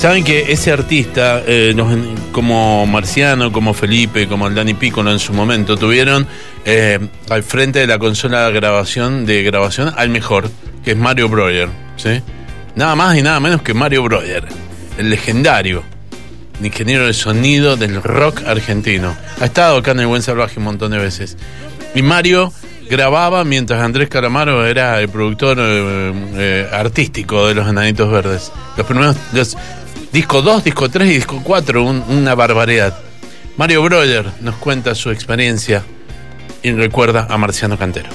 Saben que ese artista, eh, como Marciano, como Felipe, como el Dani Piccolo en su momento, tuvieron eh, al frente de la consola de grabación, de grabación al mejor, que es Mario Breuer, ¿sí? Nada más y nada menos que Mario Breuer, el legendario ingeniero de sonido del rock argentino. Ha estado acá en el Buen Salvaje un montón de veces. Y Mario grababa mientras Andrés Calamaro era el productor eh, artístico de los Enanitos Verdes. Los primeros, disco 2, disco 3 y disco 4, un- una barbaridad. Mario Breuer nos cuenta su experiencia y recuerda a Marciano Cantero.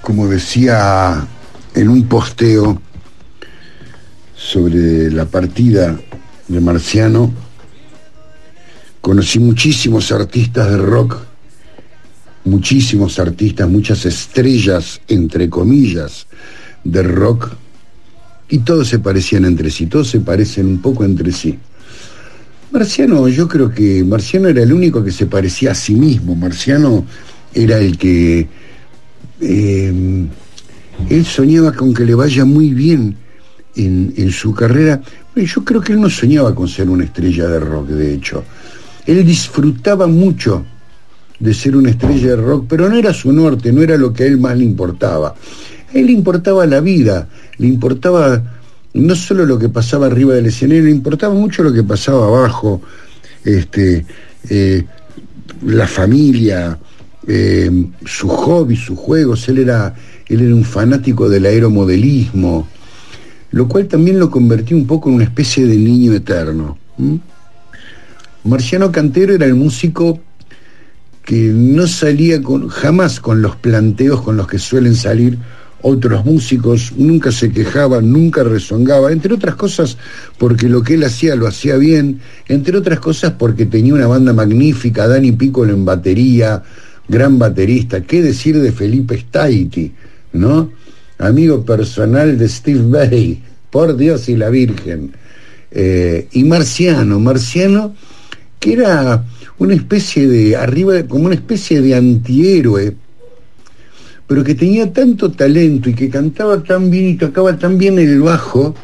como decía en un posteo sobre la partida de Marciano, conocí muchísimos artistas de rock, muchísimos artistas, muchas estrellas, entre comillas, de rock, y todos se parecían entre sí, todos se parecen un poco entre sí. Marciano, yo creo que Marciano era el único que se parecía a sí mismo, Marciano era el que eh, él soñaba con que le vaya muy bien en, su carrera. Yo creo que él no soñaba con ser una estrella de rock, de hecho. Él disfrutaba mucho de ser una estrella de rock, pero no era su norte, no era lo que a él más le importaba. Él le importaba la vida, le importaba no solo lo que pasaba arriba del escenario, le importaba mucho lo que pasaba abajo, este, eh, la familia, eh, sus hobbies, sus juegos. Él era, él era un fanático del aeromodelismo, lo cual también lo convertía un poco en una especie de niño eterno. Marciano Cantero era el músico que no salía con, jamás con los planteos con los que suelen salir otros músicos, nunca se quejaba, nunca rezongaba, entre otras cosas porque lo que él hacía lo hacía bien, entre otras cosas porque tenía una banda magnífica, Dani Piccolo en batería, gran baterista, qué decir de Felipe Staiti, ¿no? Amigo personal de Steve Bay, por Dios y la Virgen. Eh, y Marciano, Marciano, que era una especie de, arriba, como una especie de antihéroe, pero que tenía tanto talento y que cantaba tan bien y tocaba tan bien el bajo,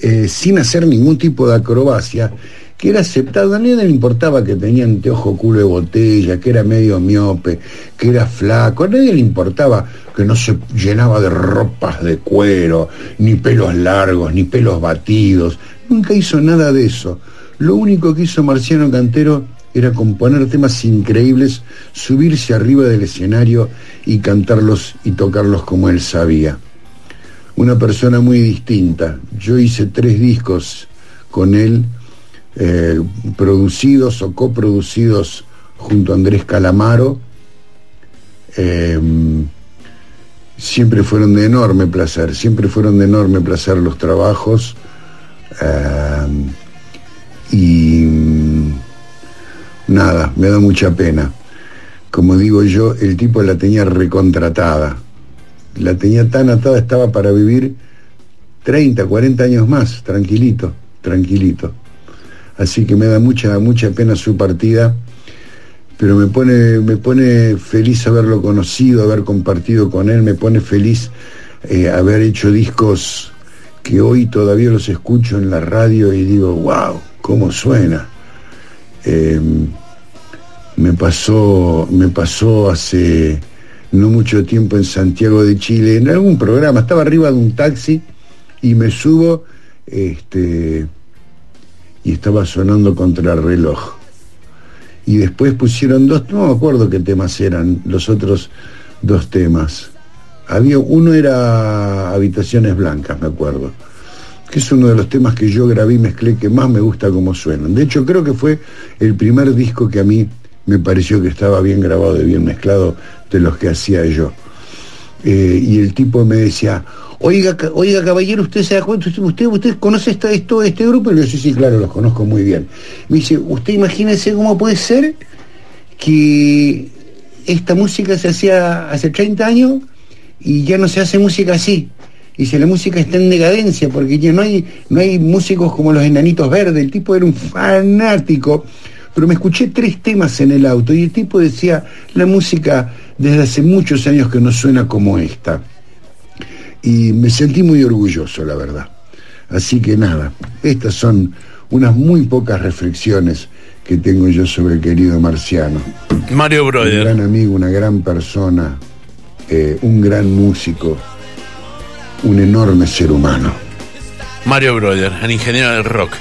eh, sin hacer ningún tipo de acrobacia, que era aceptado. A nadie le importaba que tenía anteojo culo de botella, que era medio miope, que era flaco. A nadie le importaba que no se llenaba de ropas de cuero, ni pelos largos, ni pelos batidos. Nunca hizo nada de eso. Lo único que hizo Marciano Cantero era componer temas increíbles, subirse arriba del escenario y cantarlos y tocarlos como él sabía. Una persona muy distinta. Yo hice tres discos con él, eh, producidos o coproducidos junto a Andrés Calamaro. Eh, siempre fueron de enorme placer, siempre fueron de enorme placer los trabajos. Eh, y nada, me da mucha pena. Como digo yo, el tipo la tenía recontratada. La tenía tan atada, estaba para vivir 30, 40 años más, tranquilito, tranquilito. Así que me da mucha, mucha pena su partida, pero me pone, me pone feliz haberlo conocido, haber compartido con él, me pone feliz eh, haber hecho discos que hoy todavía los escucho en la radio y digo, wow, cómo suena. Eh, me pasó, me pasó hace no mucho tiempo en Santiago de Chile, en algún programa, estaba arriba de un taxi y me subo, este, y estaba sonando contra el reloj. Y después pusieron dos, no me acuerdo qué temas eran, los otros dos temas. Había, uno era Habitaciones Blancas, me acuerdo, que es uno de los temas que yo grabé y mezclé que más me gusta como suenan. De hecho, creo que fue el primer disco que a mí me pareció que estaba bien grabado y bien mezclado de los que hacía yo. Eh, y el tipo me decía, oiga, oiga caballero, ¿usted se da cuenta? ¿Usted, usted, usted conoce esta, esto, este grupo? Y yo sí, sí, claro, los conozco muy bien. Me dice, ¿usted imagínese cómo puede ser que esta música se hacía hace 30 años y ya no se hace música así? Dice, la música está en decadencia porque ya no hay, no hay músicos como los enanitos verdes. El tipo era un fanático, pero me escuché tres temas en el auto y el tipo decía, la música desde hace muchos años que no suena como esta. Y me sentí muy orgulloso, la verdad. Así que nada, estas son unas muy pocas reflexiones que tengo yo sobre el querido Marciano. Mario Brother. Un gran amigo, una gran persona, eh, un gran músico, un enorme ser humano. Mario Brother, el ingeniero del rock.